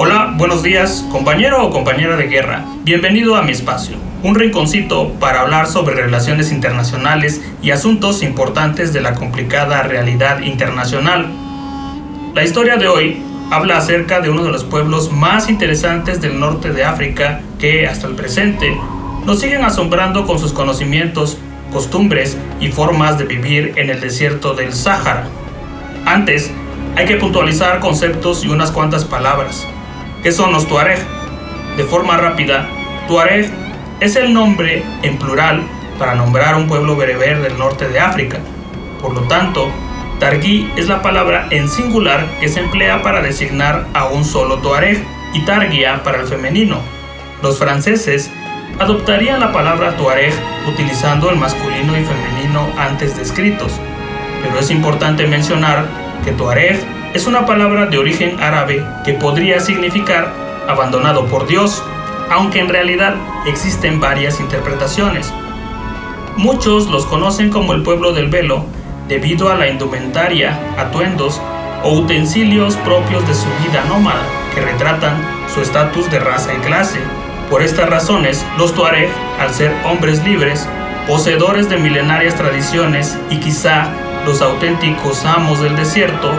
Hola, buenos días, compañero o compañera de guerra. Bienvenido a mi espacio, un rinconcito para hablar sobre relaciones internacionales y asuntos importantes de la complicada realidad internacional. La historia de hoy habla acerca de uno de los pueblos más interesantes del norte de África que hasta el presente nos siguen asombrando con sus conocimientos, costumbres y formas de vivir en el desierto del Sáhara. Antes, hay que puntualizar conceptos y unas cuantas palabras. ¿Qué son los Tuareg? De forma rápida, Tuareg es el nombre en plural para nombrar un pueblo bereber del norte de África. Por lo tanto, Targui es la palabra en singular que se emplea para designar a un solo Tuareg y Targia para el femenino. Los franceses adoptarían la palabra Tuareg utilizando el masculino y femenino antes descritos, pero es importante mencionar que Tuareg es una palabra de origen árabe que podría significar abandonado por Dios, aunque en realidad existen varias interpretaciones. Muchos los conocen como el pueblo del velo debido a la indumentaria, atuendos o utensilios propios de su vida nómada que retratan su estatus de raza y clase. Por estas razones, los tuareg, al ser hombres libres, poseedores de milenarias tradiciones y quizá los auténticos amos del desierto,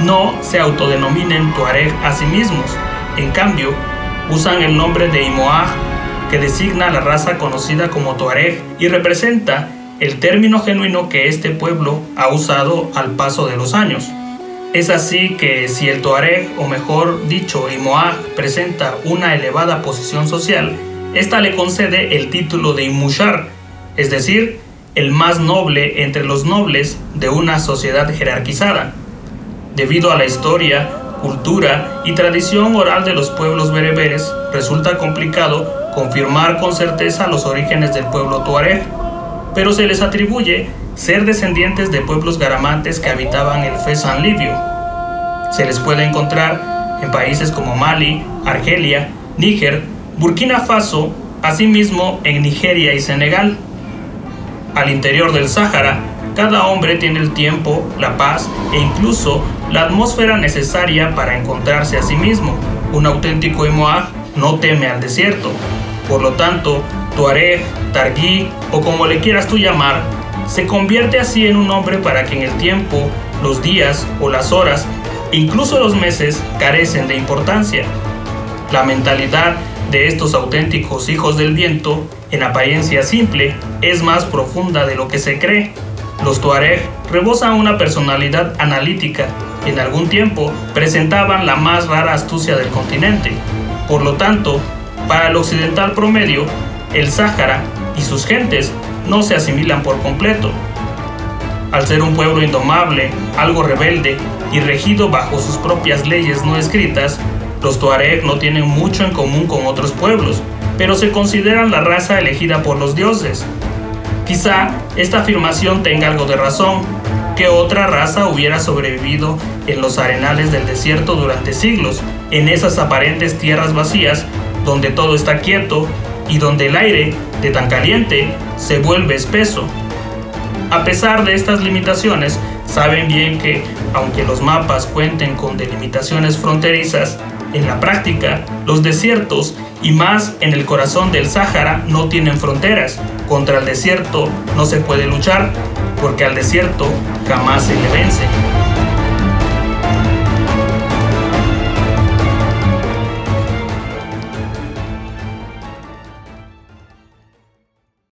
no se autodenominen Tuareg a sí mismos. En cambio, usan el nombre de Imoaj, que designa la raza conocida como Tuareg y representa el término genuino que este pueblo ha usado al paso de los años. Es así que si el Tuareg, o mejor dicho, Imoaj, presenta una elevada posición social, esta le concede el título de Imushar, es decir, el más noble entre los nobles de una sociedad jerarquizada. Debido a la historia, cultura y tradición oral de los pueblos bereberes, resulta complicado confirmar con certeza los orígenes del pueblo tuareg, pero se les atribuye ser descendientes de pueblos garamantes que habitaban el Fesan libio. Se les puede encontrar en países como Mali, Argelia, Níger, Burkina Faso, asimismo en Nigeria y Senegal. Al interior del Sáhara, cada hombre tiene el tiempo, la paz e incluso la atmósfera necesaria para encontrarse a sí mismo. Un auténtico Imoaj no teme al desierto. Por lo tanto, Tuareg, Targui o como le quieras tú llamar, se convierte así en un hombre para quien el tiempo, los días o las horas, incluso los meses, carecen de importancia. La mentalidad de estos auténticos hijos del viento, en apariencia simple, es más profunda de lo que se cree. Los Tuareg rebosan una personalidad analítica y en algún tiempo presentaban la más rara astucia del continente. Por lo tanto, para el occidental promedio, el Sáhara y sus gentes no se asimilan por completo. Al ser un pueblo indomable, algo rebelde y regido bajo sus propias leyes no escritas, los Tuareg no tienen mucho en común con otros pueblos, pero se consideran la raza elegida por los dioses, Quizá esta afirmación tenga algo de razón, que otra raza hubiera sobrevivido en los arenales del desierto durante siglos, en esas aparentes tierras vacías, donde todo está quieto y donde el aire, de tan caliente, se vuelve espeso. A pesar de estas limitaciones, saben bien que, aunque los mapas cuenten con delimitaciones fronterizas, en la práctica, los desiertos y más en el corazón del Sáhara no tienen fronteras. Contra el desierto no se puede luchar porque al desierto jamás se le vence.